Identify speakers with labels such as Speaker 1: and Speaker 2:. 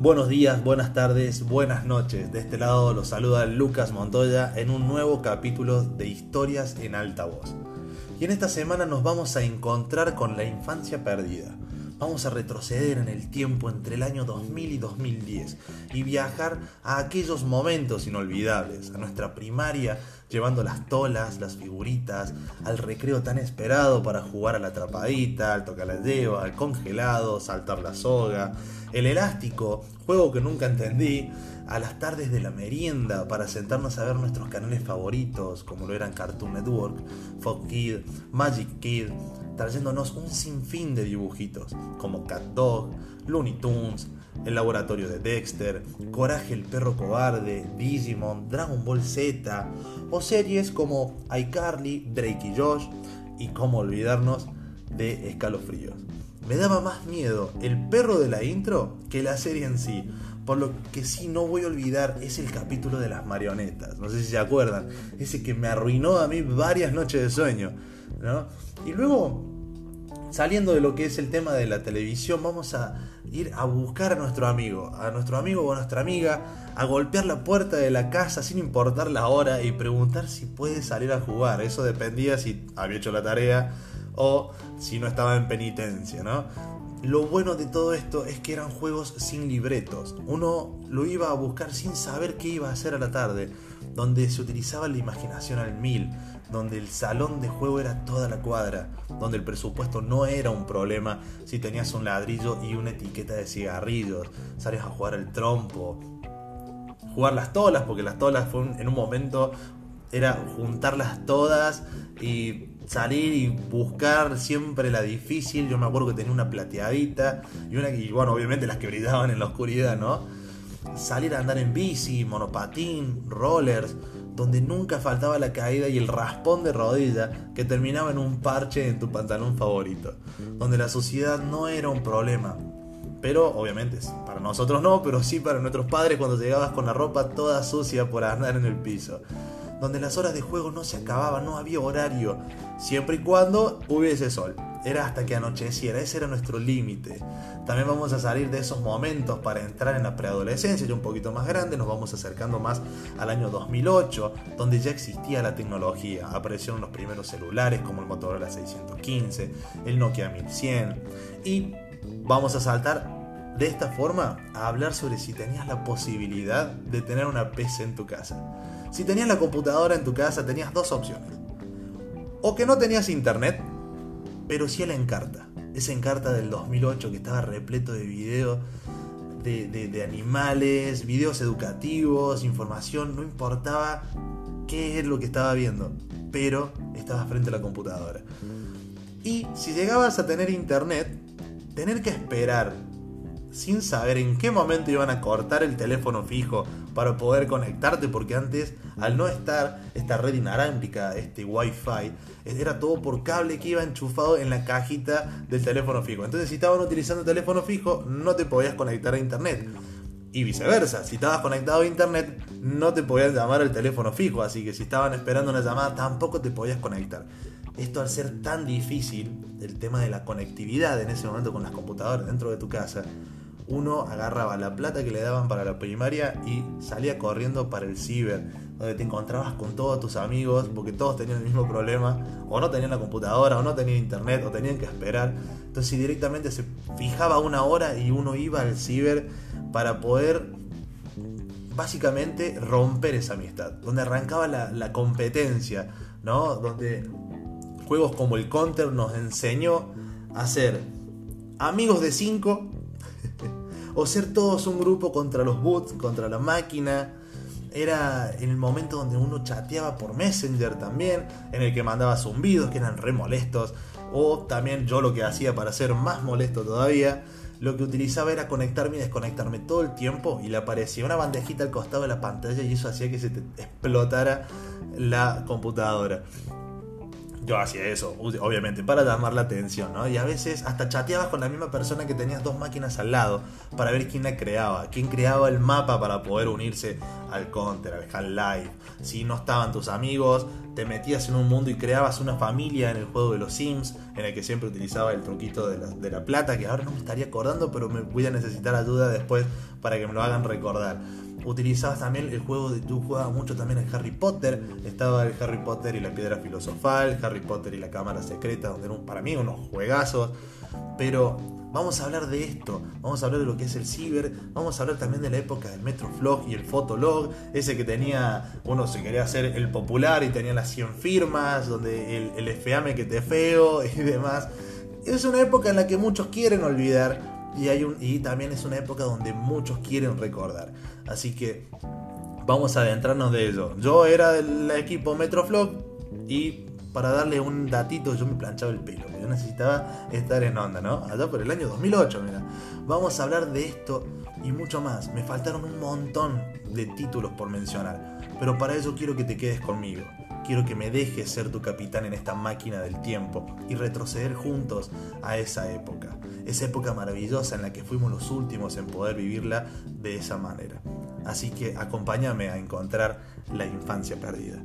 Speaker 1: Buenos días, buenas tardes, buenas noches. De este lado los saluda Lucas Montoya en un nuevo capítulo de Historias en alta voz. Y en esta semana nos vamos a encontrar con la infancia perdida. Vamos a retroceder en el tiempo entre el año 2000 y 2010 y viajar a aquellos momentos inolvidables, a nuestra primaria, llevando las tolas, las figuritas, al recreo tan esperado para jugar a la atrapadita, al tocar la lleva, al congelado, saltar la soga, el elástico, juego que nunca entendí, a las tardes de la merienda para sentarnos a ver nuestros canales favoritos, como lo eran Cartoon Network, Fox Kid, Magic Kid, trayéndonos un sinfín de dibujitos, como Cat Dog, Looney Tunes, El Laboratorio de Dexter, Coraje el Perro Cobarde, Digimon, Dragon Ball Z, o series como iCarly, Drake y Josh, y cómo olvidarnos de Escalofríos. Me daba más miedo el perro de la intro que la serie en sí. Por lo que sí no voy a olvidar es el capítulo de las marionetas. No sé si se acuerdan. Ese que me arruinó a mí varias noches de sueño. Y luego, saliendo de lo que es el tema de la televisión, vamos a ir a buscar a nuestro amigo, a nuestro amigo o a nuestra amiga, a golpear la puerta de la casa sin importar la hora y preguntar si puede salir a jugar. Eso dependía si había hecho la tarea o si no estaba en penitencia, ¿no? Lo bueno de todo esto es que eran juegos sin libretos. Uno lo iba a buscar sin saber qué iba a hacer a la tarde, donde se utilizaba la imaginación al mil, donde el salón de juego era toda la cuadra, donde el presupuesto no era un problema si tenías un ladrillo y una etiqueta de cigarrillos, salías a jugar al trompo, jugar las tolas, porque las tolas en un momento era juntarlas todas y salir y buscar siempre la difícil. Yo me acuerdo que tenía una plateadita y una y bueno, obviamente las que brillaban en la oscuridad, ¿no? Salir a andar en bici, monopatín, rollers, donde nunca faltaba la caída y el raspón de rodilla que terminaba en un parche en tu pantalón favorito, donde la suciedad no era un problema. Pero obviamente para nosotros no, pero sí para nuestros padres cuando llegabas con la ropa toda sucia por andar en el piso donde las horas de juego no se acababan, no había horario, siempre y cuando hubiese sol. Era hasta que anocheciera, ese era nuestro límite. También vamos a salir de esos momentos para entrar en la preadolescencia, ya un poquito más grande, nos vamos acercando más al año 2008, donde ya existía la tecnología. Aparecieron los primeros celulares como el Motorola 615, el Nokia 1100 y vamos a saltar de esta forma a hablar sobre si tenías la posibilidad de tener una PC en tu casa. Si tenías la computadora en tu casa, tenías dos opciones. O que no tenías internet, pero sí la encarta. Esa encarta del 2008 que estaba repleto de videos de, animales, videos educativos, información, no importaba qué es lo que estaba viendo, pero estabas frente a la computadora. Y si llegabas a tener internet, tener que esperar sin saber en qué momento iban a cortar el teléfono fijo para poder conectarte, porque antes, al no estar esta red inalámbrica, este wifi, era todo por cable que iba enchufado en la cajita del teléfono fijo. Entonces, si estaban utilizando el teléfono fijo, no te podías conectar a internet. Y viceversa, si estabas conectado a internet, no te podían llamar al teléfono fijo, así que si estaban esperando una llamada, tampoco te podías conectar. Esto al ser tan difícil, el tema de la conectividad en ese momento con las computadoras dentro de tu casa, uno agarraba la plata que le daban para la primaria y salía corriendo para el ciber, donde te encontrabas con todos tus amigos, porque todos tenían el mismo problema, o no tenían la computadora, o no tenían internet, o tenían que esperar. Entonces directamente se fijaba una hora y uno iba al ciber para poder básicamente romper esa amistad, donde arrancaba la, la competencia, ¿no? Donde juegos como el Counter nos enseñó a ser amigos de 5 o ser todos un grupo contra los bots, contra la máquina. Era el momento donde uno chateaba por Messenger también, en el que mandaba zumbidos que eran re molestos, o también yo lo que hacía para ser más molesto todavía, lo que utilizaba era conectarme y desconectarme todo el tiempo y le aparecía una bandejita al costado de la pantalla y eso hacía que se te explotara la computadora. Yo hacía eso, obviamente, para llamar la atención, ¿no? Y a veces hasta chateabas con la misma persona que tenías dos máquinas al lado para ver quién la creaba, quién creaba el mapa para poder unirse al Counter, al Half-Life. Si no estaban tus amigos, te metías en un mundo y creabas una familia en el juego de los Sims, en el que siempre utilizaba el truquito de la, de la plata, que ahora no me estaría acordando, pero me voy a necesitar ayuda después para que me lo hagan recordar utilizabas también el juego de tú jugabas mucho también el Harry Potter estaba el Harry Potter y la piedra filosofal Harry Potter y la cámara secreta donde para mí unos juegazos. Pero vamos a hablar de esto vamos a hablar de lo que es el ciber vamos a hablar también de la época del Metroflog y el Fotolog ese que tenía uno se quería hacer el popular y tenía las 100 firmas donde el, el FAM que te feo y demás. Es una época en la que muchos quieren olvidar y, hay un, y también es una época donde muchos quieren recordar. Así que vamos a adentrarnos de ello. Yo era del equipo Metroflog y para darle un datito yo me planchaba el pelo. Yo necesitaba estar en onda, ¿no? Allá por el año 2008, mira. Vamos a hablar de esto y mucho más. Me faltaron un montón de títulos por mencionar. Pero para eso quiero que te quedes conmigo. Quiero que me dejes ser tu capitán en esta máquina del tiempo y retroceder juntos a esa época. Esa época maravillosa en la que fuimos los últimos en poder vivirla de esa manera. Así que acompáñame a encontrar la infancia perdida.